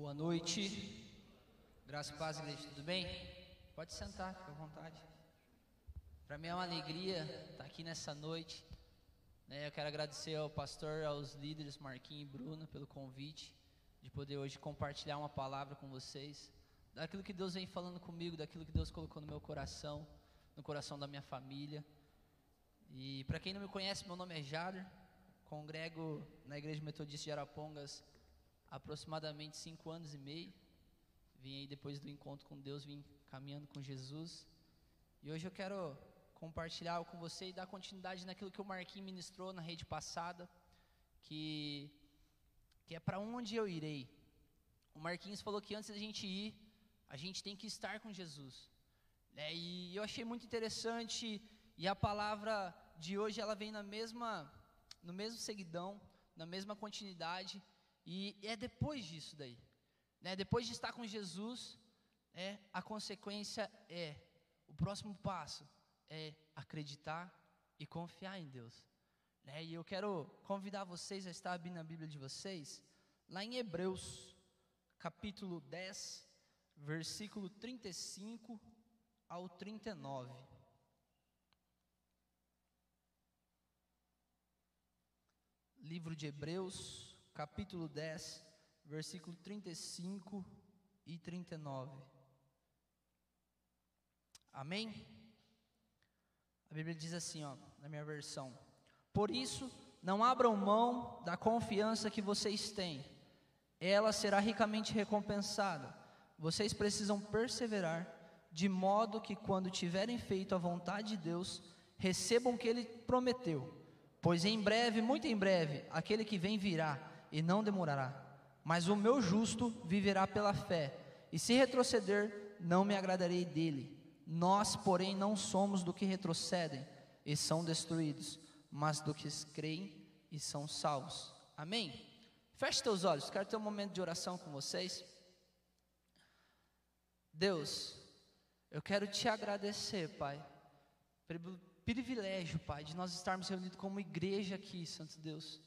Boa noite. Graças e paz, igreja. Tudo bem? Pode sentar, fica à vontade. Para mim é uma alegria estar aqui nessa noite. Né? Eu quero agradecer ao pastor, aos líderes Marquinhos e Bruna pelo convite de poder hoje compartilhar uma palavra com vocês, daquilo que Deus vem falando comigo, daquilo que Deus colocou no meu coração, no coração da minha família. E para quem não me conhece, meu nome é Jader, congrego na Igreja Metodista de Arapongas aproximadamente cinco anos e meio. Vim aí depois do encontro com Deus, vim caminhando com Jesus. E hoje eu quero compartilhar com você e dar continuidade naquilo que o Marquinhos ministrou na rede passada, que, que é para onde eu irei. O Marquinhos falou que antes da gente ir, a gente tem que estar com Jesus. É, e eu achei muito interessante, e a palavra de hoje ela vem na mesma, no mesmo seguidão, na mesma continuidade, e é depois disso daí. Né, depois de estar com Jesus, é, a consequência é, o próximo passo é acreditar e confiar em Deus. Né, e eu quero convidar vocês a estar abrindo a Bíblia de vocês, lá em Hebreus, capítulo 10, versículo 35 ao 39. Livro de Hebreus, capítulo 10, versículo 35 e 39. Amém? A Bíblia diz assim, ó, na minha versão: Por isso, não abram mão da confiança que vocês têm, ela será ricamente recompensada. Vocês precisam perseverar, de modo que, quando tiverem feito a vontade de Deus, recebam o que Ele prometeu. Pois em breve, muito em breve, aquele que vem virá e não demorará. Mas o meu justo viverá pela fé, e se retroceder, não me agradarei dele. Nós, porém, não somos do que retrocedem e são destruídos, mas do que creem e são salvos. Amém? Feche teus olhos, quero ter um momento de oração com vocês. Deus, eu quero te agradecer, Pai, pelo privilégio, Pai, de nós estarmos reunidos como igreja aqui, Santo Deus.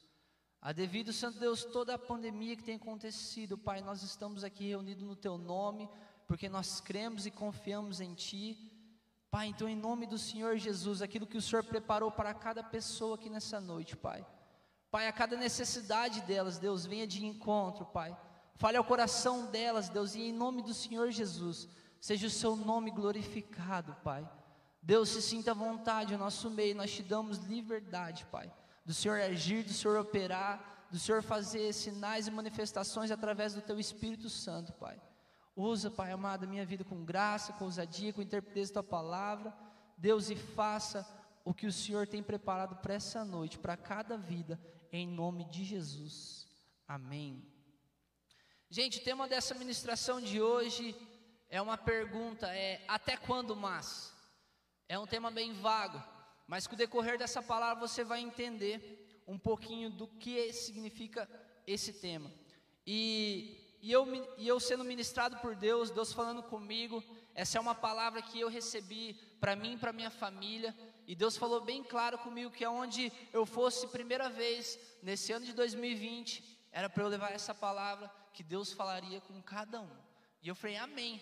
A devido, Santo Deus, toda a pandemia que tem acontecido, Pai, nós estamos aqui reunidos no Teu nome, porque nós cremos e confiamos em Ti. Pai, então, em nome do Senhor Jesus, aquilo que o Senhor preparou para cada pessoa aqui nessa noite, Pai. Pai, a cada necessidade delas, Deus, venha de encontro, Pai. Fale ao coração delas, Deus, e em nome do Senhor Jesus, seja o seu nome glorificado, Pai. Deus, se sinta à vontade no nosso meio, nós te damos liberdade, Pai. Do Senhor agir, do Senhor operar, do Senhor fazer sinais e manifestações através do Teu Espírito Santo, Pai. Usa, Pai amado, a minha vida com graça, com ousadia, com interpretação da Tua palavra. Deus, e faça o que o Senhor tem preparado para essa noite, para cada vida, em nome de Jesus. Amém. Gente, o tema dessa ministração de hoje é uma pergunta, é até quando mais? É um tema bem vago, mas com o decorrer dessa palavra você vai entender um pouquinho do que significa esse tema. E, e, eu, e eu sendo ministrado por Deus, Deus falando comigo, essa é uma palavra que eu recebi para mim e para minha família. E Deus falou bem claro comigo que aonde eu fosse primeira vez nesse ano de 2020, era para eu levar essa palavra que Deus falaria com cada um. E eu falei, amém.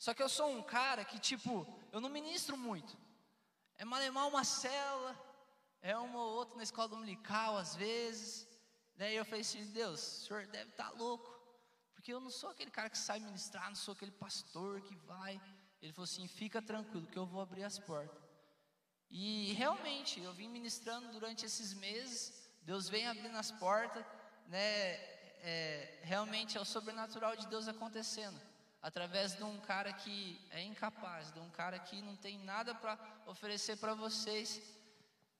Só que eu sou um cara que, tipo, eu não ministro muito. É malemar uma célula, é uma ou outra na escola dominical, às vezes. Daí eu falei assim, Deus, o senhor deve estar tá louco. Porque eu não sou aquele cara que sai ministrar, não sou aquele pastor que vai. Ele falou assim, fica tranquilo que eu vou abrir as portas. E realmente, eu vim ministrando durante esses meses, Deus vem abrindo as portas, né? é, realmente é o sobrenatural de Deus acontecendo através de um cara que é incapaz, de um cara que não tem nada para oferecer para vocês,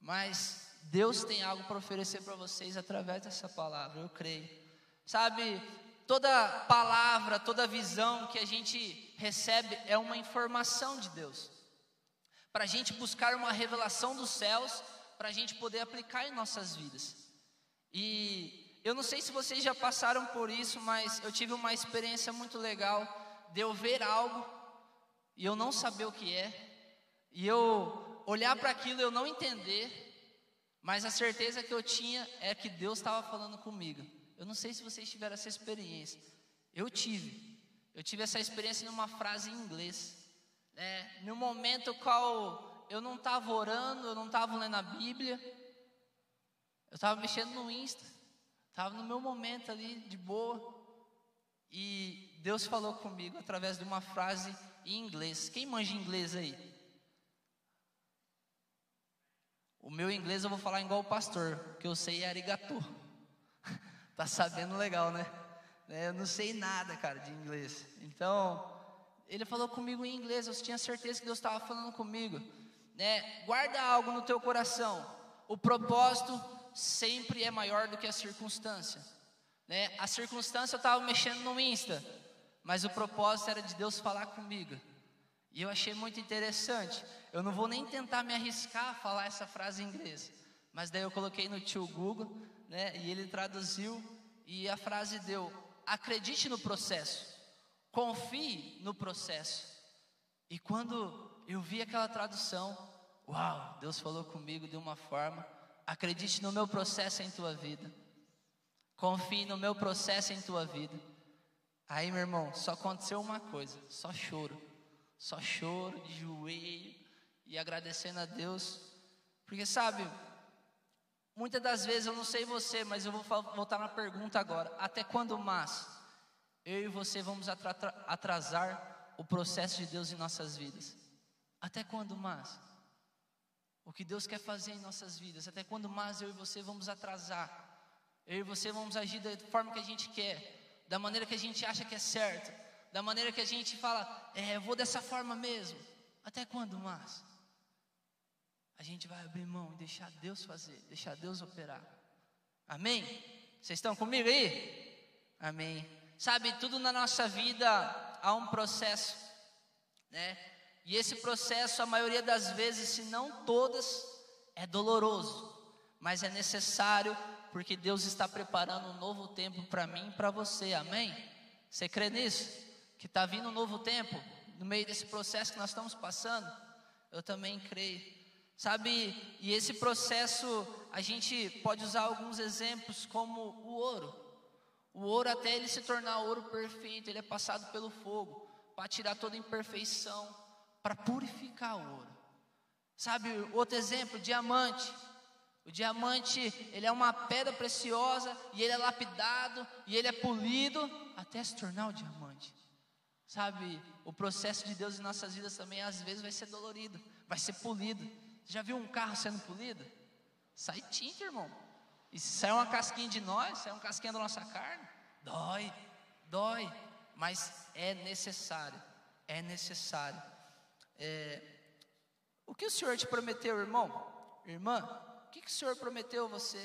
mas Deus tem algo para oferecer para vocês através dessa palavra, eu creio. Sabe, toda palavra, toda visão que a gente recebe é uma informação de Deus, para a gente buscar uma revelação dos céus, para a gente poder aplicar em nossas vidas. E eu não sei se vocês já passaram por isso, mas eu tive uma experiência muito legal de eu ver algo e eu não saber o que é, e eu olhar para aquilo e eu não entender, mas a certeza que eu tinha é que Deus estava falando comigo. Eu não sei se vocês tiveram essa experiência. Eu tive. Eu tive essa experiência numa frase em inglês. Né? No momento qual eu não estava orando, eu não estava lendo a Bíblia, eu estava mexendo no Insta, estava no meu momento ali de boa. E Deus falou comigo através de uma frase em inglês. Quem manja inglês aí? O meu inglês eu vou falar igual o pastor, que eu sei é tá sabendo legal, né? É, eu não sei nada, cara, de inglês. Então, ele falou comigo em inglês, eu tinha certeza que Deus estava falando comigo. Né? Guarda algo no teu coração. O propósito sempre é maior do que a circunstância. Né? A circunstância eu estava mexendo no Insta, mas o propósito era de Deus falar comigo. E eu achei muito interessante. Eu não vou nem tentar me arriscar a falar essa frase em inglês, mas daí eu coloquei no tio Google, né? E ele traduziu e a frase deu: acredite no processo, confie no processo. E quando eu vi aquela tradução, uau, Deus falou comigo de uma forma: acredite no meu processo em tua vida, confie no meu processo em tua vida. Aí, meu irmão, só aconteceu uma coisa: só choro, só choro de joelho e agradecendo a Deus, porque sabe, muitas das vezes eu não sei você, mas eu vou voltar na pergunta agora: até quando mais eu e você vamos atrasar o processo de Deus em nossas vidas? Até quando mais? O que Deus quer fazer em nossas vidas, até quando mais eu e você vamos atrasar? Eu e você vamos agir da forma que a gente quer, da maneira que a gente acha que é certo, da maneira que a gente fala, é, eu vou dessa forma mesmo. Até quando mais? A gente vai abrir mão e deixar Deus fazer, deixar Deus operar. Amém? Vocês estão comigo aí? Amém. Sabe, tudo na nossa vida há um processo, né? E esse processo, a maioria das vezes, se não todas, é doloroso, mas é necessário porque Deus está preparando um novo tempo para mim e para você, amém? Você crê nisso? Que está vindo um novo tempo no meio desse processo que nós estamos passando? Eu também creio. Sabe, e esse processo a gente pode usar alguns exemplos como o ouro. O ouro até ele se tornar ouro perfeito, ele é passado pelo fogo para tirar toda imperfeição, para purificar o ouro. Sabe, outro exemplo, diamante. O diamante, ele é uma pedra preciosa e ele é lapidado e ele é polido até se tornar o diamante. Sabe, o processo de Deus em nossas vidas também às vezes vai ser dolorido, vai ser polido. Já viu um carro sendo polido? Sai tinta, irmão. E se sair uma casquinha de nós, sai uma casquinha da nossa carne, dói, dói. Mas é necessário, é necessário. É, o que o Senhor te prometeu, irmão? Irmã, que, que o Senhor prometeu a você?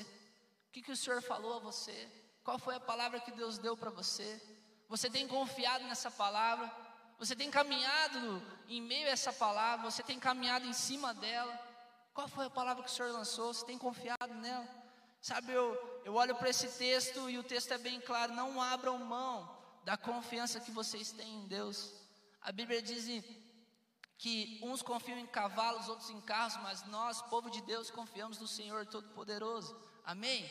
O que, que o Senhor falou a você? Qual foi a palavra que Deus deu para você? Você tem confiado nessa palavra? Você tem caminhado em meio a essa palavra? Você tem caminhado em cima dela? Qual foi a palavra que o Senhor lançou? Você tem confiado nela? Sabe, eu, eu olho para esse texto e o texto é bem claro: não abram mão da confiança que vocês têm em Deus. A Bíblia diz que uns confiam em cavalos, outros em carros, mas nós, povo de Deus, confiamos no Senhor Todo-Poderoso. Amém?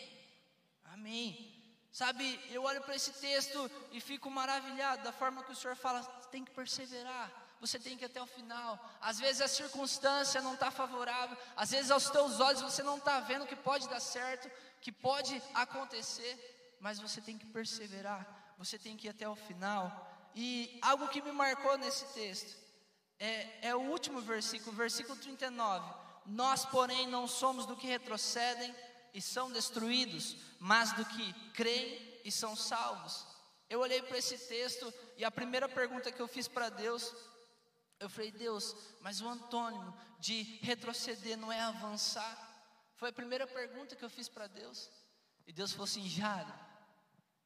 Amém. Sabe, eu olho para esse texto e fico maravilhado da forma que o Senhor fala: tem que perseverar você tem que ir até o final. Às vezes a circunstância não está favorável, às vezes aos teus olhos você não está vendo que pode dar certo, que pode acontecer, mas você tem que perseverar, você tem que ir até o final. E algo que me marcou nesse texto é, é o último versículo, versículo 39. Nós, porém, não somos do que retrocedem e são destruídos, mas do que creem e são salvos. Eu olhei para esse texto e a primeira pergunta que eu fiz para Deus eu falei, Deus, mas o antônimo de retroceder não é avançar? Foi a primeira pergunta que eu fiz para Deus. E Deus falou assim: Jaro,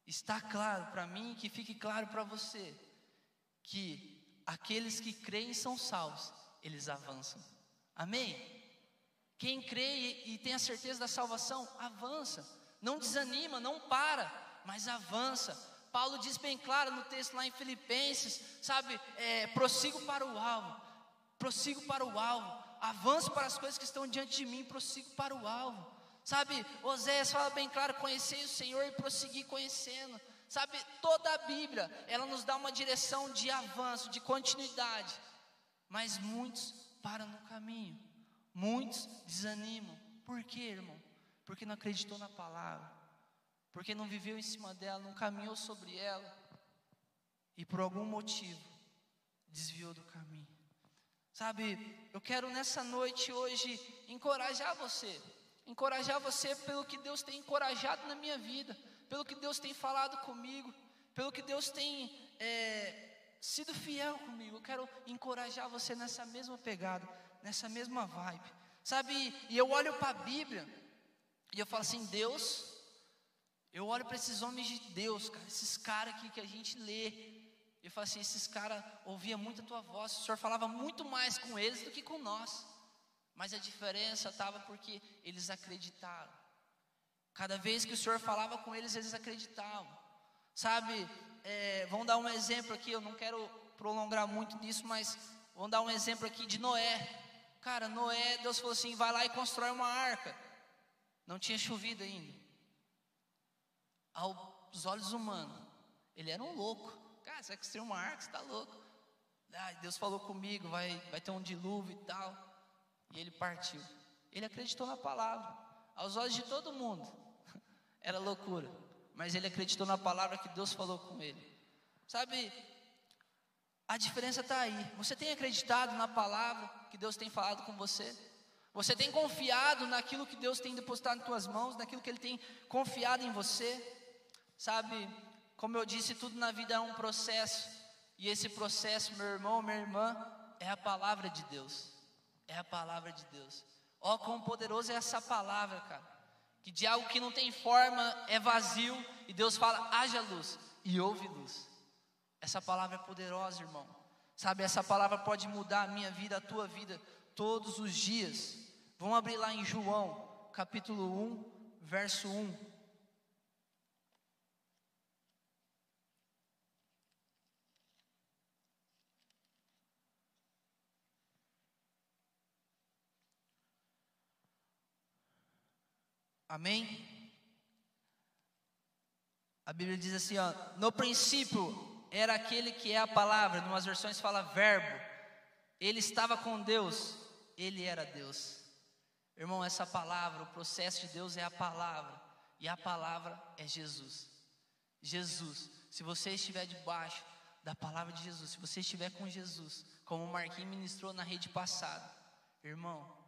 está claro para mim, que fique claro para você, que aqueles que creem são salvos, eles avançam. Amém? Quem crê e tem a certeza da salvação, avança. Não desanima, não para, mas avança Paulo diz bem claro no texto lá em Filipenses, sabe, é, prossigo para o alvo, prossigo para o alvo, avanço para as coisas que estão diante de mim, prossigo para o alvo. Sabe, Oséias fala bem claro: conhecei o Senhor e prossegui conhecendo. Sabe, toda a Bíblia, ela nos dá uma direção de avanço, de continuidade. Mas muitos param no caminho. Muitos desanimam. Por quê, irmão? Porque não acreditou na palavra. Porque não viveu em cima dela, não caminhou sobre ela. E por algum motivo desviou do caminho. Sabe, eu quero nessa noite hoje encorajar você. Encorajar você pelo que Deus tem encorajado na minha vida, pelo que Deus tem falado comigo, pelo que Deus tem é, sido fiel comigo. Eu quero encorajar você nessa mesma pegada, nessa mesma vibe. Sabe, e eu olho para a Bíblia e eu falo assim: Deus, eu olho para esses homens de Deus, cara, esses caras aqui que a gente lê, eu falo assim: esses caras ouviam muito a tua voz, o Senhor falava muito mais com eles do que com nós. Mas a diferença estava porque eles acreditaram. Cada vez que o Senhor falava com eles, eles acreditavam. Sabe, é, vamos dar um exemplo aqui, eu não quero prolongar muito nisso, mas vamos dar um exemplo aqui de Noé. Cara, Noé, Deus falou assim: vai lá e constrói uma arca. Não tinha chovido ainda. Aos olhos humanos, ele era um louco. Cara, você vai construir uma arca, você está louco. Ai, Deus falou comigo, vai, vai ter um dilúvio e tal. E ele partiu. Ele acreditou na palavra. Aos olhos de todo mundo, era loucura. Mas ele acreditou na palavra que Deus falou com ele. Sabe, a diferença está aí. Você tem acreditado na palavra que Deus tem falado com você? Você tem confiado naquilo que Deus tem depositado em tuas mãos, naquilo que Ele tem confiado em você? Sabe, como eu disse, tudo na vida é um processo. E esse processo, meu irmão, minha irmã, é a palavra de Deus. É a palavra de Deus. Ó, oh, quão poderoso é essa palavra, cara. Que de algo que não tem forma é vazio e Deus fala: haja luz e houve luz. Essa palavra é poderosa, irmão. Sabe, essa palavra pode mudar a minha vida, a tua vida, todos os dias. Vamos abrir lá em João, capítulo 1, verso 1. Amém? A Bíblia diz assim, ó, no princípio era aquele que é a palavra, em umas versões fala verbo. Ele estava com Deus, ele era Deus. Irmão, essa palavra, o processo de Deus é a palavra, e a palavra é Jesus. Jesus, se você estiver debaixo da palavra de Jesus, se você estiver com Jesus, como o Marquinhos ministrou na rede passada, irmão,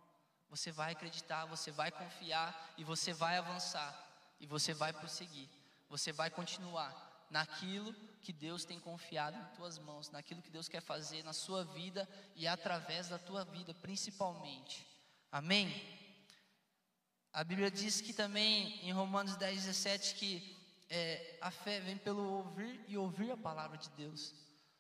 você vai acreditar, você vai confiar e você vai avançar e você vai prosseguir. Você vai continuar naquilo que Deus tem confiado em tuas mãos, naquilo que Deus quer fazer na sua vida e através da tua vida, principalmente. Amém? A Bíblia diz que também em Romanos 10, 17 que é, a fé vem pelo ouvir e ouvir a palavra de Deus.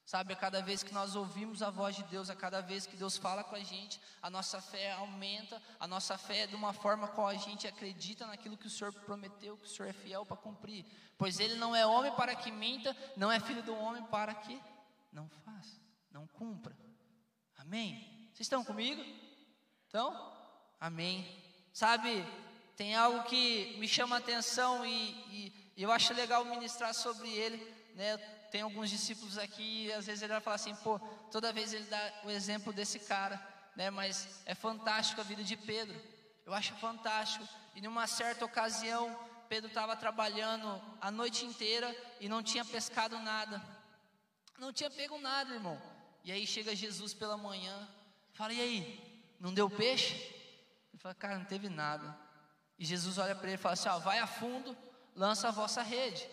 Sabe, a cada vez que nós ouvimos a voz de Deus, a cada vez que Deus fala com a gente, a nossa fé aumenta, a nossa fé é de uma forma qual a gente acredita naquilo que o Senhor prometeu, que o Senhor é fiel para cumprir. Pois Ele não é homem para que minta, não é filho do homem para que não faça, não cumpra. Amém? Vocês estão comigo? Então, amém. Sabe, tem algo que me chama a atenção e, e eu acho legal ministrar sobre ele, né? Tem alguns discípulos aqui, às vezes ele vai falar assim, pô, toda vez ele dá o exemplo desse cara, né? Mas é fantástico a vida de Pedro. Eu acho fantástico. E numa certa ocasião, Pedro estava trabalhando a noite inteira e não tinha pescado nada. Não tinha pego nada, irmão. E aí chega Jesus pela manhã, fala: "E aí, não deu peixe?" Ele fala: "Cara, não teve nada." E Jesus olha para ele e fala assim: ó, vai a fundo, lança a vossa rede.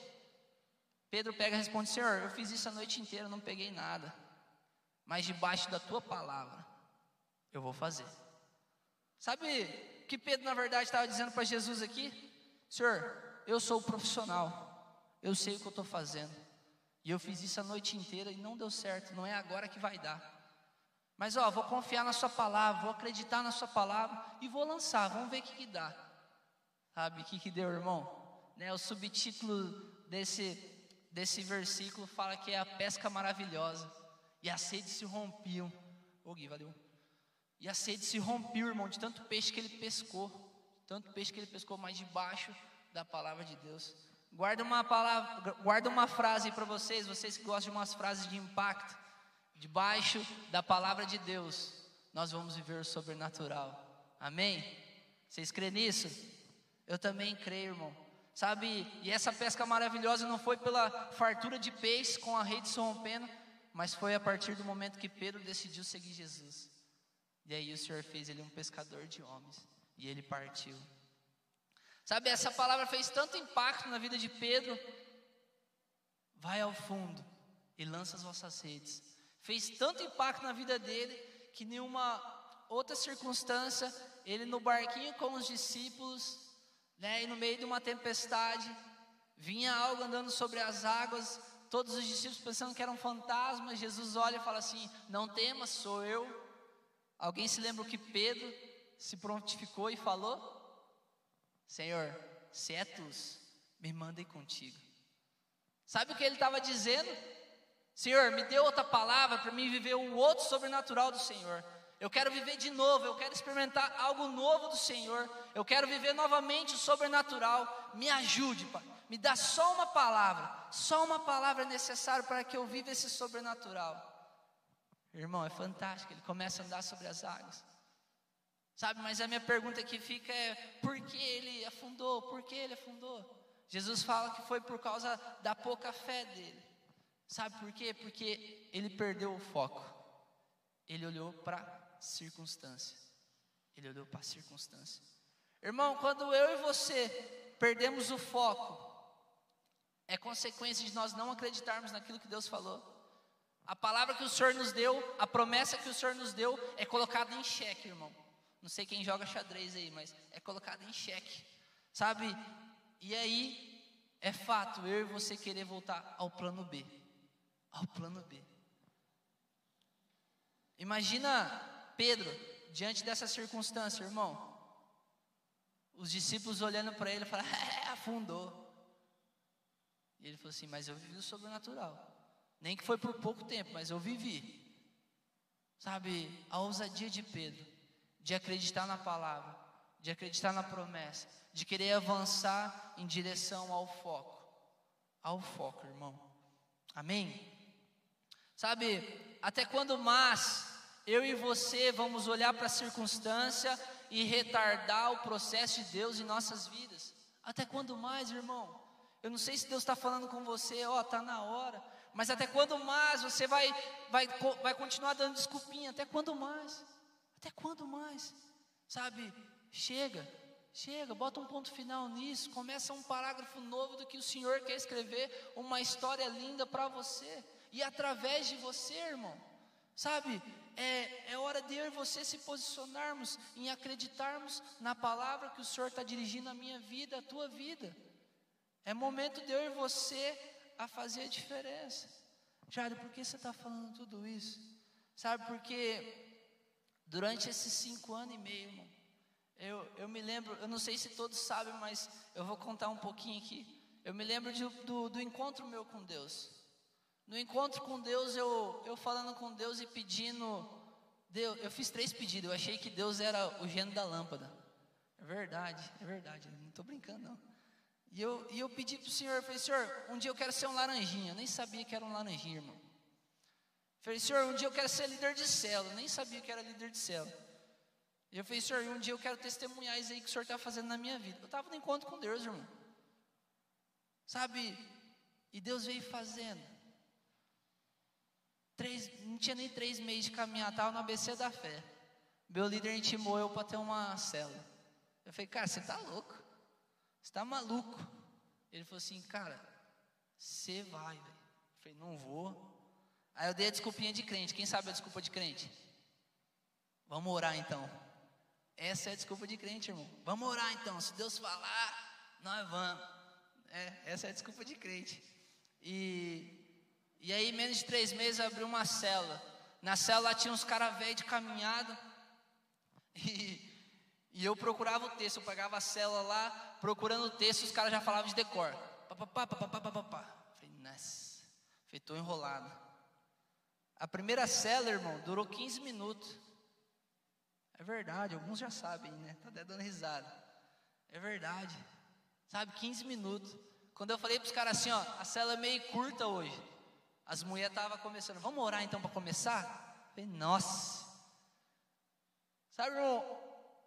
Pedro pega e responde: Senhor, eu fiz isso a noite inteira, não peguei nada. Mas debaixo da tua palavra, eu vou fazer. Sabe o que Pedro, na verdade, estava dizendo para Jesus aqui? Senhor, eu sou profissional, eu sei o que eu estou fazendo. E eu fiz isso a noite inteira e não deu certo, não é agora que vai dar. Mas ó, vou confiar na sua palavra, vou acreditar na sua palavra e vou lançar, vamos ver o que, que dá. Sabe o que, que deu, irmão? Né, o subtítulo desse desse versículo fala que é a pesca maravilhosa. E a sede se rompiam. Ô Gui, valeu. E a sede se rompeu, irmão, de tanto peixe que ele pescou. Tanto peixe que ele pescou, mas debaixo da palavra de Deus. Guarda uma palavra, guarda uma frase para vocês, vocês que gostam de umas frases de impacto. Debaixo da palavra de Deus, nós vamos viver o sobrenatural. Amém? Vocês creem nisso? Eu também creio, irmão. Sabe, e essa pesca maravilhosa não foi pela fartura de peixe com a rede se rompendo, mas foi a partir do momento que Pedro decidiu seguir Jesus. E aí o Senhor fez ele um pescador de homens, e ele partiu. Sabe, essa palavra fez tanto impacto na vida de Pedro. Vai ao fundo e lança as vossas redes. Fez tanto impacto na vida dele que nenhuma outra circunstância, ele no barquinho com os discípulos, né, e no meio de uma tempestade, vinha algo andando sobre as águas, todos os discípulos pensando que era um fantasma, Jesus olha e fala assim: Não temas, sou eu. Alguém se lembra o que Pedro se prontificou e falou? Senhor, se é tu, me mandem contigo. Sabe o que ele estava dizendo? Senhor, me dê outra palavra para mim viver o outro sobrenatural do Senhor. Eu quero viver de novo, eu quero experimentar algo novo do Senhor. Eu quero viver novamente o sobrenatural. Me ajude, Pai. Me dá só uma palavra. Só uma palavra é necessária para que eu viva esse sobrenatural. Irmão, é fantástico. Ele começa a andar sobre as águas. Sabe, mas a minha pergunta que fica é: por que ele afundou? Por que ele afundou? Jesus fala que foi por causa da pouca fé dele. Sabe por quê? Porque ele perdeu o foco. Ele olhou para circunstância. Ele olhou para a circunstância. Irmão, quando eu e você perdemos o foco, é consequência de nós não acreditarmos naquilo que Deus falou. A palavra que o Senhor nos deu, a promessa que o Senhor nos deu, é colocada em xeque, irmão. Não sei quem joga xadrez aí, mas é colocado em xeque. Sabe? E aí é fato eu e você querer voltar ao plano B. Ao plano B. Imagina Pedro diante dessa circunstância, irmão. Os discípulos olhando para ele e falando, é, afundou. E ele falou assim: Mas eu vivi o sobrenatural. Nem que foi por pouco tempo, mas eu vivi. Sabe, a ousadia de Pedro de acreditar na palavra, de acreditar na promessa, de querer avançar em direção ao foco. Ao foco, irmão. Amém? Sabe, até quando mais eu e você vamos olhar para a circunstância e retardar o processo de Deus em nossas vidas? Até quando mais, irmão? Eu não sei se Deus está falando com você, ó, oh, está na hora. Mas até quando mais você vai, vai, vai continuar dando desculpinha? Até quando mais? Até quando mais? Sabe, chega, chega, bota um ponto final nisso, começa um parágrafo novo do que o Senhor quer escrever, uma história linda para você, e através de você, irmão, sabe, é, é hora de eu e você se posicionarmos em acreditarmos na palavra que o Senhor está dirigindo a minha vida, a tua vida. É momento de eu e você a fazer a diferença. Jário, por que você está falando tudo isso? Sabe, porque Durante esses cinco anos e meio, irmão, eu, eu me lembro, eu não sei se todos sabem, mas eu vou contar um pouquinho aqui. Eu me lembro de, do, do encontro meu com Deus. No encontro com Deus, eu, eu falando com Deus e pedindo. Deus, eu fiz três pedidos. Eu achei que Deus era o gênio da lâmpada. É verdade, é verdade. Não estou brincando, não. E eu, e eu pedi para o Senhor, falei, Senhor, um dia eu quero ser um laranjinha. Eu nem sabia que era um laranjinha, irmão. Falei, Senhor, um dia eu quero ser líder de célula. Nem sabia que era líder de célula. E eu falei, Senhor, um dia eu quero testemunhar isso aí que o Senhor está fazendo na minha vida. Eu estava no encontro com Deus, irmão. Sabe? E Deus veio fazendo. Três, não tinha nem três meses de caminhar, estava no ABC da fé. Meu líder intimou eu para ter uma célula. Eu falei, cara, você está louco? Você está maluco? Ele falou assim, cara, você vai, velho. Eu falei, não vou. Aí eu dei a desculpinha de crente. Quem sabe a desculpa de crente? Vamos orar então. Essa é a desculpa de crente, irmão. Vamos orar então. Se Deus falar, nós vamos. É, essa é a desculpa de crente. E, e aí, menos de três meses, abriu uma célula. Na célula tinha uns caras velhos de caminhada. E, e eu procurava o texto. Eu pegava a célula lá, procurando o texto, os caras já falavam de decor. Papapá. Falei, nossa, estou enrolado. A primeira cela, irmão, durou 15 minutos. É verdade, alguns já sabem, né? Tá até dando risada. É verdade. Sabe, 15 minutos. Quando eu falei para os caras assim, ó, a cela é meio curta hoje. As mulheres estavam começando, vamos orar então para começar? Falei, nossa. Sabe, irmão,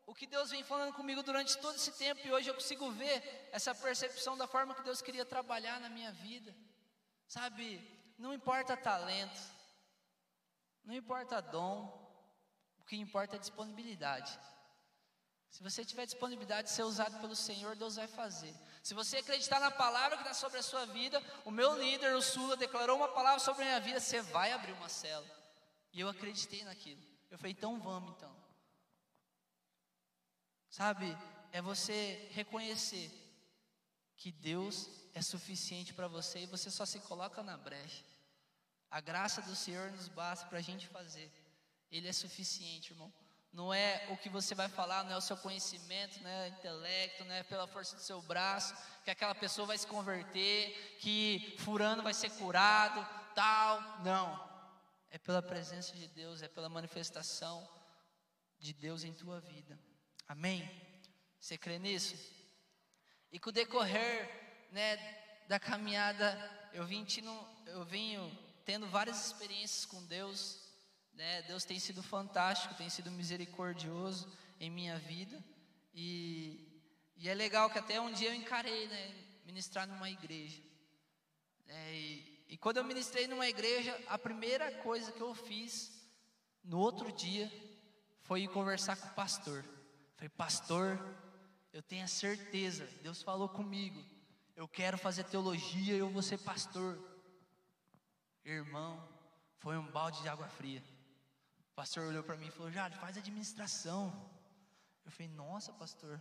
o que Deus vem falando comigo durante todo esse tempo e hoje eu consigo ver essa percepção da forma que Deus queria trabalhar na minha vida. Sabe, não importa talento, não importa dom, o que importa é disponibilidade. Se você tiver disponibilidade de ser usado pelo Senhor, Deus vai fazer. Se você acreditar na palavra que está sobre a sua vida, o meu líder, o Sula, declarou uma palavra sobre a minha vida, você vai abrir uma cela. E eu acreditei naquilo. Eu falei, então vamos então. Sabe, é você reconhecer que Deus é suficiente para você e você só se coloca na brecha. A graça do Senhor nos basta para a gente fazer. Ele é suficiente, irmão. Não é o que você vai falar, não é o seu conhecimento, não é o intelecto, não é pela força do seu braço, que aquela pessoa vai se converter, que furando vai ser curado, tal. Não. É pela presença de Deus, é pela manifestação de Deus em tua vida. Amém? Você crê nisso? E com o decorrer né, da caminhada, eu, vim tino, eu venho tendo várias experiências com Deus. Né? Deus tem sido fantástico, tem sido misericordioso em minha vida. E, e é legal que até um dia eu encarei né, ministrar numa igreja. É, e, e quando eu ministrei numa igreja, a primeira coisa que eu fiz no outro dia foi ir conversar com o pastor. Falei, pastor, eu tenho a certeza, Deus falou comigo, eu quero fazer teologia e eu vou ser pastor. Irmão, foi um balde de água fria. Pastor olhou para mim e falou: Jade, faz administração. Eu falei: Nossa, pastor,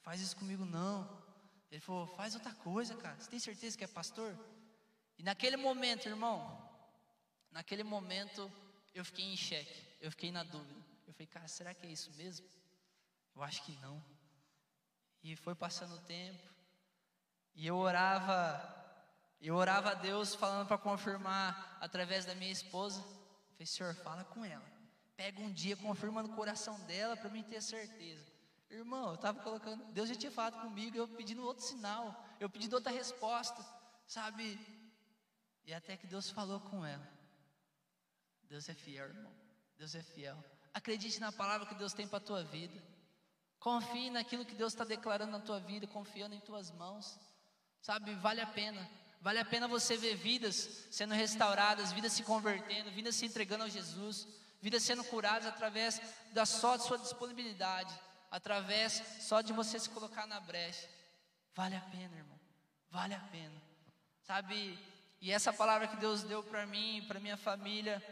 faz isso comigo não. Ele falou: Faz outra coisa, cara. Você tem certeza que é pastor? E naquele momento, irmão, naquele momento eu fiquei em xeque, eu fiquei na dúvida. Eu falei: Cara, será que é isso mesmo? Eu acho que não. E foi passando o tempo, e eu orava, eu orava a Deus falando para confirmar através da minha esposa. Falei, Senhor, fala com ela. Pega um dia, confirma no coração dela para mim ter certeza. Irmão, eu estava colocando, Deus já tinha falado comigo, eu pedindo outro sinal, eu pedindo outra resposta, sabe? E até que Deus falou com ela. Deus é fiel, irmão. Deus é fiel. Acredite na palavra que Deus tem para a tua vida. Confie naquilo que Deus está declarando na tua vida, confiando em tuas mãos. Sabe, vale a pena. Vale a pena você ver vidas sendo restauradas, vidas se convertendo, vidas se entregando a Jesus, vidas sendo curadas através da só de sua disponibilidade, através só de você se colocar na brecha. Vale a pena, irmão. Vale a pena. Sabe, e essa palavra que Deus deu para mim, para minha família,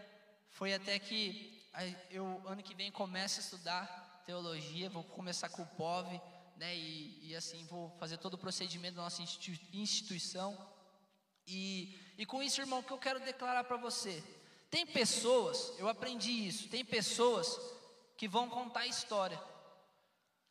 foi até que eu ano que vem comece a estudar teologia, vou começar com o POV, né, e, e assim vou fazer todo o procedimento da nossa instituição. E, e com isso, irmão, o que eu quero declarar para você? Tem pessoas, eu aprendi isso, tem pessoas que vão contar história.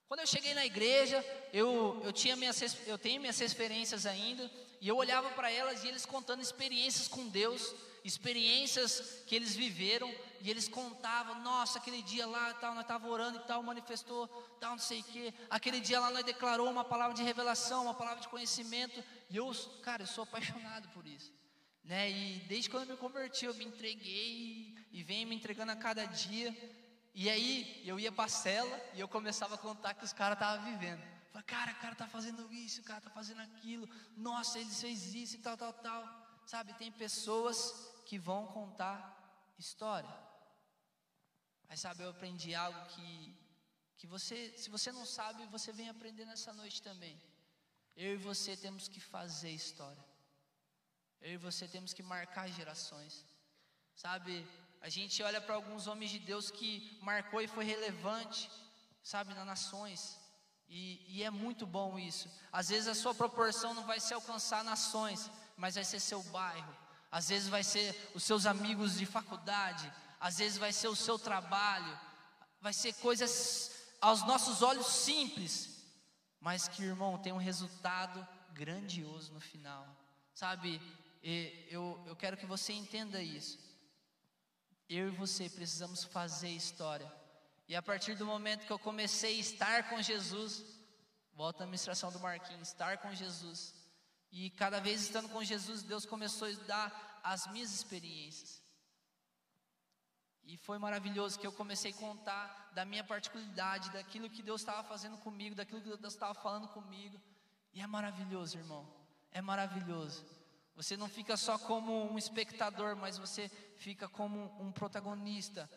Quando eu cheguei na igreja, eu, eu, tinha minhas, eu tenho minhas referências ainda, e eu olhava para elas e eles contando experiências com Deus, experiências que eles viveram, e eles contavam, nossa, aquele dia lá, tal, nós estávamos orando e tal, manifestou, tal, não sei o quê. Aquele dia lá nós declarou uma palavra de revelação, uma palavra de conhecimento. E eu, cara, eu sou apaixonado por isso. Né? E desde quando eu me converti, eu me entreguei e venho me entregando a cada dia. E aí eu ia para a cela e eu começava a contar que os caras estavam vivendo. Falei, cara, o cara está fazendo isso, o cara está fazendo aquilo. Nossa, ele fez isso e tal, tal, tal. Sabe, tem pessoas que vão contar história. Mas sabe, eu aprendi algo que, que você, se você não sabe, você vem aprender nessa noite também. Eu e você temos que fazer história. Eu e você temos que marcar gerações. Sabe, a gente olha para alguns homens de Deus que marcou e foi relevante, sabe, nas nações. E, e, é muito bom isso. Às vezes a sua proporção não vai ser alcançar nações, mas vai ser seu bairro. Às vezes vai ser os seus amigos de faculdade às vezes vai ser o seu trabalho, vai ser coisas aos nossos olhos simples, mas que, irmão, tem um resultado grandioso no final, sabe? Eu, eu quero que você entenda isso. Eu e você precisamos fazer história, e a partir do momento que eu comecei a estar com Jesus, volta à administração do Marquinhos, estar com Jesus, E cada vez estando com Jesus, Deus começou a dar as minhas experiências. E foi maravilhoso que eu comecei a contar da minha particularidade, daquilo que Deus estava fazendo comigo, daquilo que Deus estava falando comigo. E é maravilhoso, irmão. É maravilhoso. Você não fica só como um espectador, mas você fica como um protagonista.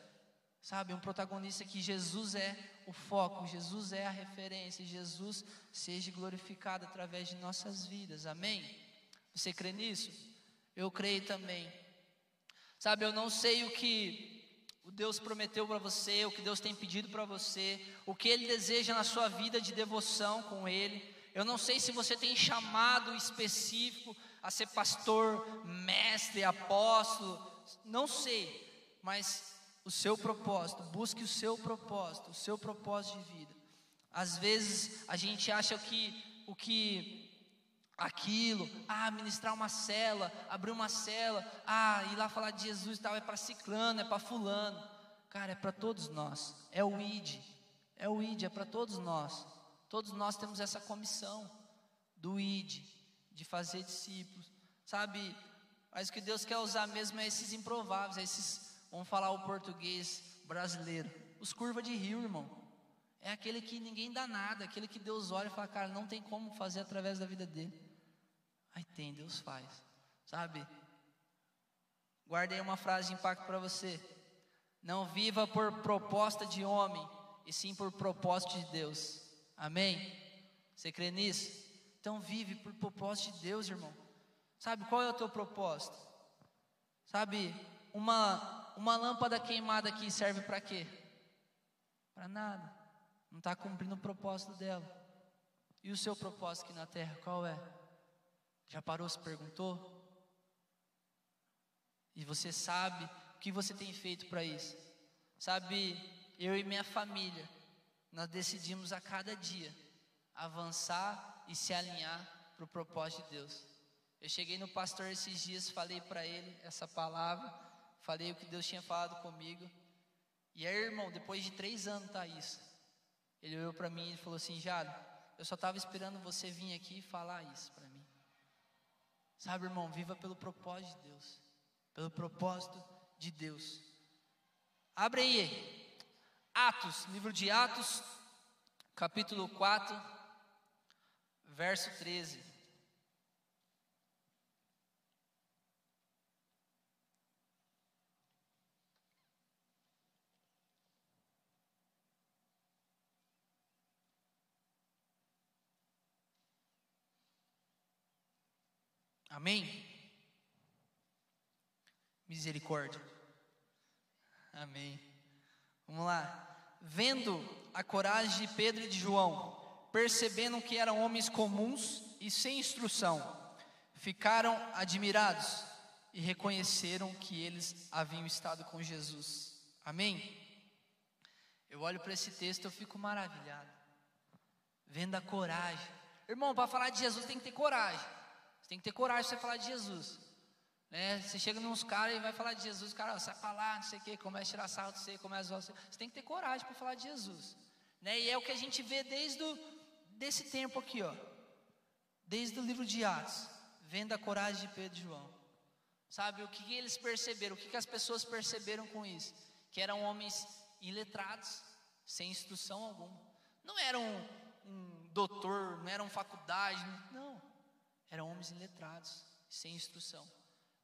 Sabe, um protagonista que Jesus é o foco, Jesus é a referência, Jesus seja glorificado através de nossas vidas. Amém? Você crê nisso? Eu creio também. Sabe, eu não sei o que o Deus prometeu para você, o que Deus tem pedido para você, o que Ele deseja na sua vida de devoção com Ele. Eu não sei se você tem chamado específico a ser pastor, mestre, apóstolo, não sei, mas o seu propósito, busque o seu propósito, o seu propósito de vida. Às vezes a gente acha que o que aquilo, ah, ministrar uma cela, abrir uma cela, ah, ir lá falar de Jesus e tal, é para ciclano, é para fulano. Cara, é para todos nós. É o ID. É o ID, é para todos nós. Todos nós temos essa comissão do ID, de fazer discípulos. Sabe? Mas o que Deus quer usar mesmo é esses improváveis, é esses Vamos falar o português brasileiro. Os curva de rio, irmão. É aquele que ninguém dá nada, aquele que Deus olha e fala, cara, não tem como fazer através da vida dele. Aí tem, Deus faz. Sabe? Guardei uma frase de impacto para você. Não viva por proposta de homem, e sim por propósito de Deus. Amém? Você crê nisso? Então vive por propósito de Deus, irmão. Sabe qual é o teu propósito? Sabe, uma uma lâmpada queimada aqui serve para quê? Para nada. Não está cumprindo o propósito dela. E o seu propósito aqui na terra, qual é? Já parou, se perguntou? E você sabe o que você tem feito para isso? Sabe, eu e minha família, nós decidimos a cada dia avançar e se alinhar para o propósito de Deus. Eu cheguei no pastor esses dias, falei para ele essa palavra, falei o que Deus tinha falado comigo. E aí, irmão, depois de três anos tá isso. Ele olhou para mim e falou assim: Jado, eu só estava esperando você vir aqui e falar isso para mim. Sabe, irmão, viva pelo propósito de Deus. Pelo propósito de Deus. Abre aí. Atos, livro de Atos, capítulo 4, verso 13. Amém? Misericórdia. Amém. Vamos lá. Vendo a coragem de Pedro e de João, percebendo que eram homens comuns e sem instrução, ficaram admirados e reconheceram que eles haviam estado com Jesus. Amém? Eu olho para esse texto, eu fico maravilhado. Vendo a coragem. Irmão, para falar de Jesus tem que ter coragem. Você tem que ter coragem para falar de Jesus. Né? Você chega nos caras e vai falar de Jesus, o cara sai para lá, não sei o que, começa a tirar sarro de você, começa a você. Você tem que ter coragem para falar de Jesus. Né? E é o que a gente vê desde o, desse tempo aqui, ó. Desde o livro de Atos, vendo a coragem de Pedro e João. Sabe o que eles perceberam? O que as pessoas perceberam com isso? Que eram homens iletrados, sem instrução alguma. Não eram um, um doutor, não eram faculdade, não eram homens iletrados, sem instrução.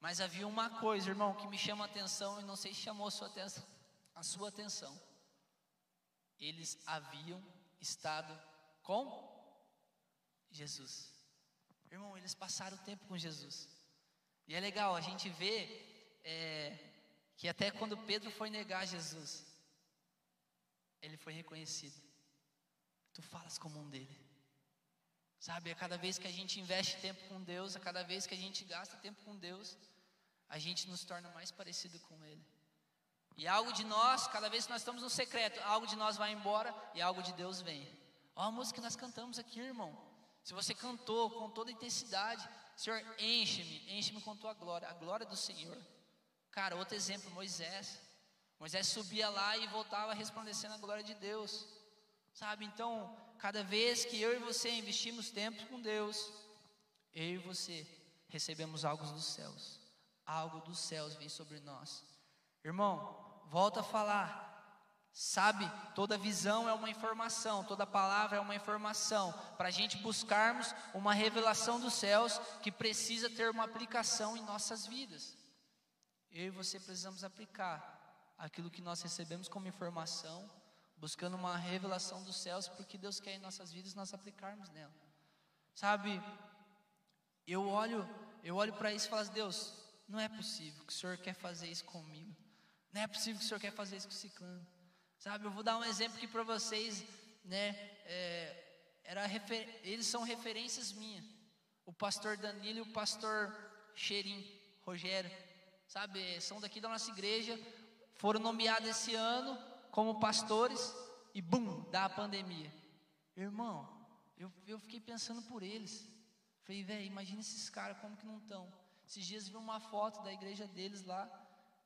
Mas havia uma coisa, irmão, que me chama a atenção e não sei se chamou a sua atenção. A sua atenção. Eles haviam estado com Jesus. Irmão, eles passaram o tempo com Jesus. E é legal, a gente vê é, que até quando Pedro foi negar Jesus, ele foi reconhecido. Tu falas como um dele. Sabe, a cada vez que a gente investe tempo com Deus, a cada vez que a gente gasta tempo com Deus, a gente nos torna mais parecido com Ele. E algo de nós, cada vez que nós estamos no secreto, algo de nós vai embora e algo de Deus vem. Olha a música que nós cantamos aqui, irmão. Se você cantou com toda intensidade, Senhor, enche-me, enche-me com tua glória, a glória do Senhor. Cara, outro exemplo, Moisés. Moisés subia lá e voltava resplandecendo a glória de Deus. Sabe, então, cada vez que eu e você investimos tempo com Deus, eu e você recebemos algo dos céus. Algo dos céus vem sobre nós. Irmão, volta a falar. Sabe, toda visão é uma informação, toda palavra é uma informação, para a gente buscarmos uma revelação dos céus que precisa ter uma aplicação em nossas vidas. Eu e você precisamos aplicar aquilo que nós recebemos como informação, buscando uma revelação dos céus, porque Deus quer em nossas vidas nós aplicarmos nela. Sabe, eu olho, eu olho para isso e falo, assim, Deus, não é possível que o Senhor quer fazer isso comigo. Não é possível que o Senhor quer fazer isso com o ciclano. Sabe, eu vou dar um exemplo aqui para vocês, né? É, era refer, eles são referências minhas. O pastor Danilo e o pastor Xerim, Rogério, sabe, são daqui da nossa igreja, foram nomeados esse ano como pastores e bum, dá a pandemia. Irmão, eu, eu fiquei pensando por eles. Falei, velho, imagina esses caras como que não estão. Esses dias vi uma foto da igreja deles lá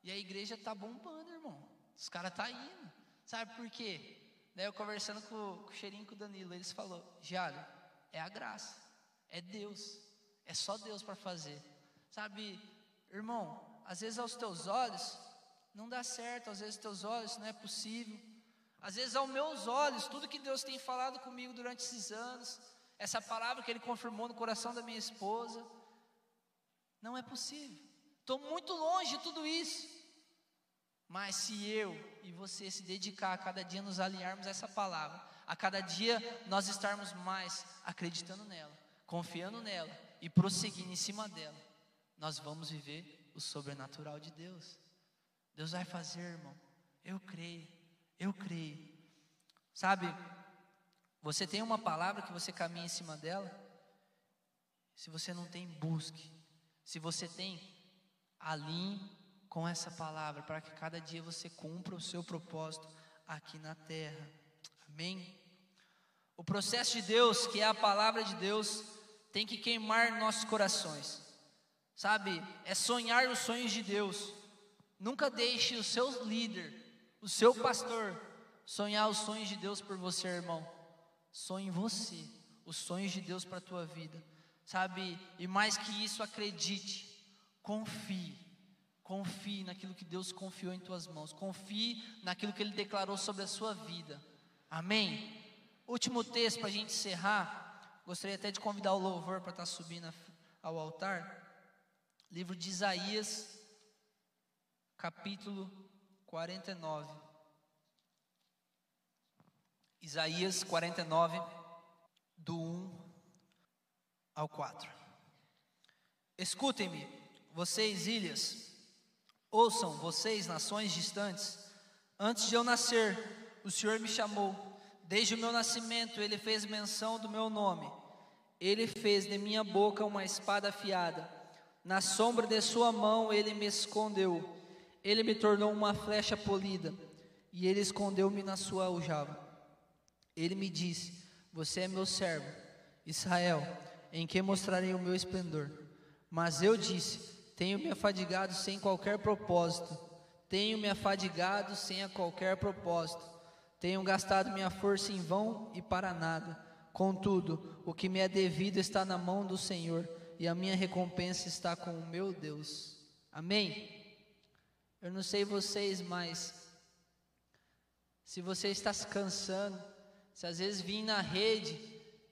e a igreja tá bombando, irmão. Os caras tá indo. Sabe por quê? Daí eu conversando com, com o Cheirinho com o Danilo, eles falou, Jálio, é a graça, é Deus, é só Deus para fazer. Sabe, irmão, às vezes aos teus olhos não dá certo, às vezes aos teus olhos não é possível. Às vezes aos meus olhos, tudo que Deus tem falado comigo durante esses anos, essa palavra que Ele confirmou no coração da minha esposa, não é possível. Estou muito longe de tudo isso. Mas se eu e você se dedicar a cada dia nos alinharmos a essa palavra, a cada dia nós estarmos mais acreditando nela, confiando nela e prosseguindo em cima dela, nós vamos viver o sobrenatural de Deus. Deus vai fazer, irmão. Eu creio, eu creio. Sabe, você tem uma palavra que você caminha em cima dela? Se você não tem, busque. Se você tem, alinhe com essa palavra, para que cada dia você cumpra o seu propósito aqui na terra. Amém? O processo de Deus, que é a palavra de Deus, tem que queimar nossos corações. Sabe? É sonhar os sonhos de Deus. Nunca deixe o seu líder, o seu pastor, sonhar os sonhos de Deus por você, irmão. Sonhe você, os sonhos de Deus para a tua vida. Sabe? E mais que isso, acredite, confie. Confie naquilo que Deus confiou em tuas mãos. Confie naquilo que Ele declarou sobre a sua vida. Amém? Último texto para a gente encerrar. Gostaria até de convidar o louvor para estar tá subindo ao altar. Livro de Isaías, capítulo 49. Isaías 49, do 1 ao 4. Escutem-me, vocês, ilhas Ouçam, vocês, nações distantes, antes de eu nascer, o Senhor me chamou. Desde o meu nascimento, ele fez menção do meu nome. Ele fez de minha boca uma espada afiada. Na sombra de sua mão, ele me escondeu. Ele me tornou uma flecha polida. E ele escondeu-me na sua aljava. Ele me disse: Você é meu servo, Israel, em que mostrarei o meu esplendor. Mas eu disse: tenho me afadigado sem qualquer propósito. Tenho me afadigado sem a qualquer propósito. Tenho gastado minha força em vão e para nada. Contudo, o que me é devido está na mão do Senhor, e a minha recompensa está com o meu Deus. Amém? Eu não sei vocês, mas se você está se cansando, se às vezes vir na rede,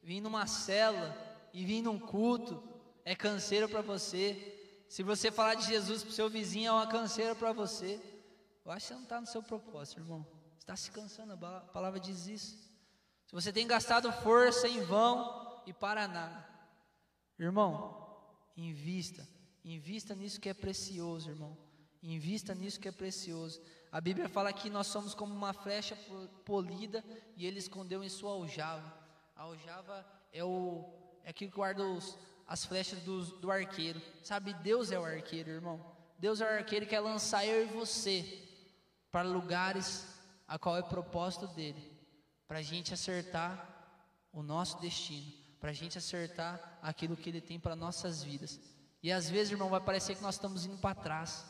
vir numa cela e vir num culto, é canseiro para você, se você falar de Jesus para o seu vizinho, é uma canseira para você. Eu acho que você não está no seu propósito, irmão. Você está se cansando, a palavra diz isso. Se você tem gastado força em vão e para nada, irmão, invista, invista nisso que é precioso, irmão. Invista nisso que é precioso. A Bíblia fala que nós somos como uma flecha polida e ele escondeu em sua aljava. A aljava é o é aquilo que guarda os, as flechas do, do arqueiro. Sabe, Deus é o arqueiro, irmão. Deus é o arqueiro que quer lançar eu e você para lugares a qual é propósito dele, para a gente acertar o nosso destino, para a gente acertar aquilo que ele tem para nossas vidas. E às vezes, irmão, vai parecer que nós estamos indo para trás,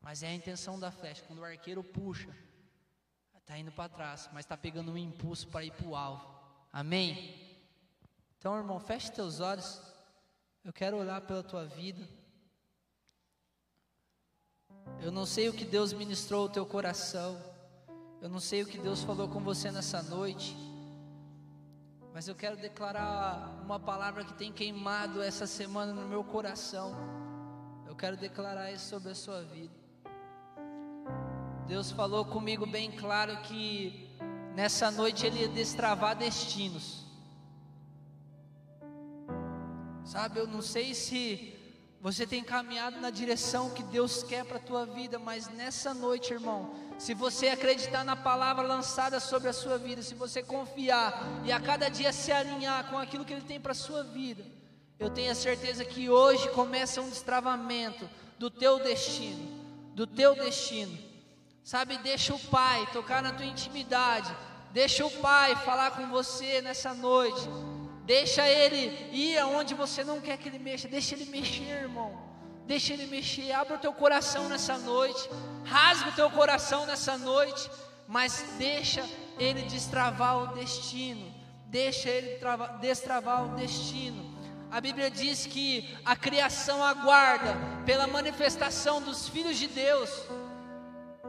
mas é a intenção da flecha. Quando o arqueiro puxa, está indo para trás, mas está pegando um impulso para ir para o alvo. Amém? Então, irmão, feche teus olhos. Eu quero orar pela tua vida. Eu não sei o que Deus ministrou ao teu coração. Eu não sei o que Deus falou com você nessa noite. Mas eu quero declarar uma palavra que tem queimado essa semana no meu coração. Eu quero declarar isso sobre a sua vida. Deus falou comigo bem claro que nessa noite Ele ia destravar destinos. Sabe, eu não sei se você tem caminhado na direção que Deus quer para a tua vida, mas nessa noite, irmão, se você acreditar na palavra lançada sobre a sua vida, se você confiar e a cada dia se alinhar com aquilo que Ele tem para a sua vida, eu tenho a certeza que hoje começa um destravamento do teu destino, do teu destino. Sabe, deixa o Pai tocar na tua intimidade, deixa o Pai falar com você nessa noite. Deixa ele ir aonde você não quer que ele mexa. Deixa ele mexer, irmão. Deixa ele mexer. Abra o teu coração nessa noite. Rasga o teu coração nessa noite. Mas deixa ele destravar o destino. Deixa ele destravar o destino. A Bíblia diz que a criação aguarda pela manifestação dos filhos de Deus.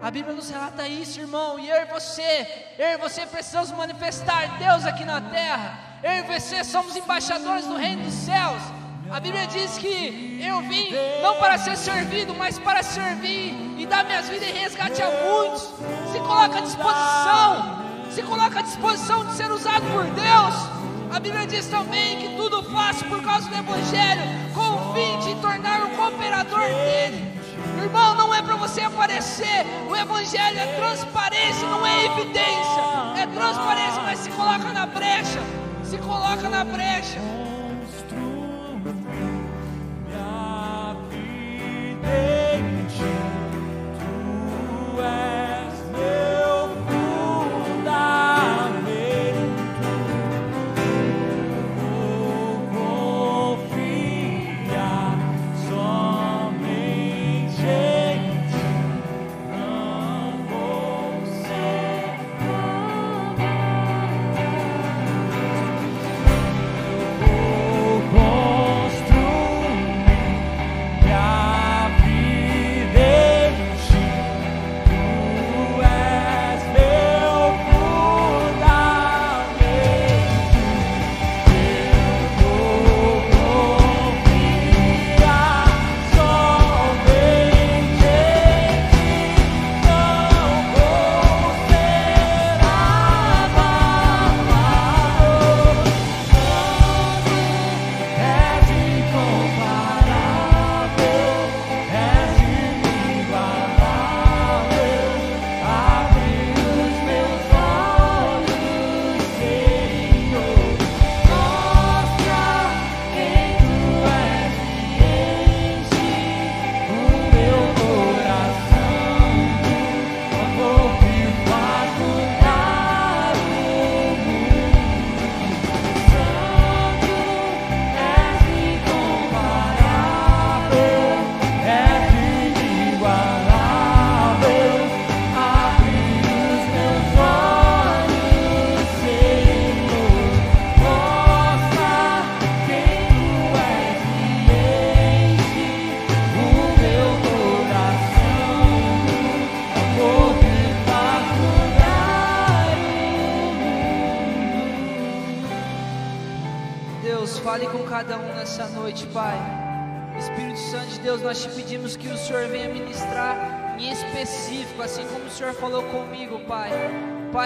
A Bíblia nos relata isso, irmão. E eu e você, eu e você precisamos manifestar Deus aqui na terra. Eu e você somos embaixadores do reino dos céus. A Bíblia diz que eu vim não para ser servido, mas para servir e dar minhas vidas em resgate a muitos. Se coloca à disposição, se coloca à disposição de ser usado por Deus. A Bíblia diz também que tudo faço por causa do Evangelho, com o fim de tornar um cooperador dele. Irmão, não é para você aparecer. O Evangelho é transparência, não é evidência. É transparência, mas se coloca na brecha se coloca na brecha.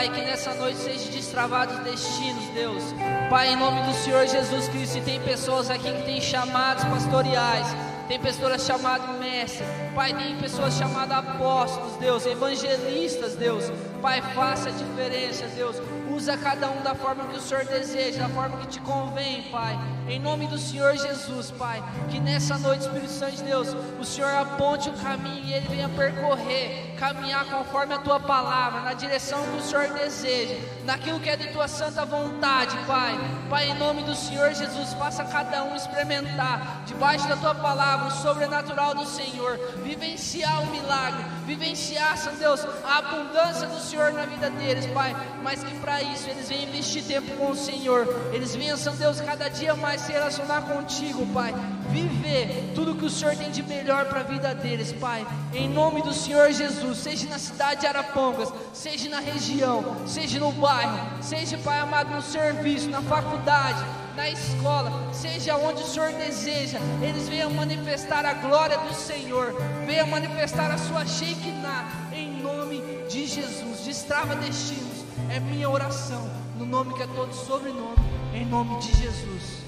Pai, que nessa noite seja destravado os destinos, Deus. Pai, em nome do Senhor Jesus Cristo, se tem pessoas aqui que têm chamados pastoriais, tem pessoas chamadas mestre, Pai, tem pessoas chamadas apóstolos, Deus, evangelistas, Deus. Pai, faça a diferença, Deus. Usa cada um da forma que o Senhor deseja, da forma que te convém, Pai. Em nome do Senhor Jesus, Pai. Que nessa noite, Espírito Santo de Deus, o Senhor aponte o caminho e ele venha percorrer, caminhar conforme a tua palavra, na direção que o Senhor deseja, naquilo que é de tua santa vontade, Pai. Pai, em nome do Senhor Jesus, faça cada um experimentar, debaixo da tua palavra, o sobrenatural do Senhor, vivenciar o milagre, vivenciar, Senhor Deus, a abundância do Senhor na vida deles, Pai. Mas que para isso, eles venham investir tempo com o Senhor, eles venham, Santo Deus, cada dia mais se relacionar contigo, Pai, viver tudo que o Senhor tem de melhor para a vida deles, Pai, em nome do Senhor Jesus, seja na cidade de Arapongas, seja na região, seja no bairro, seja, Pai amado, no serviço, na faculdade, na escola, seja onde o Senhor deseja, eles venham manifestar a glória do Senhor, venham manifestar a sua Shekinah, em nome de Jesus. Destrava destinos, é minha oração, no nome que é todo sobrenome, em nome de Jesus.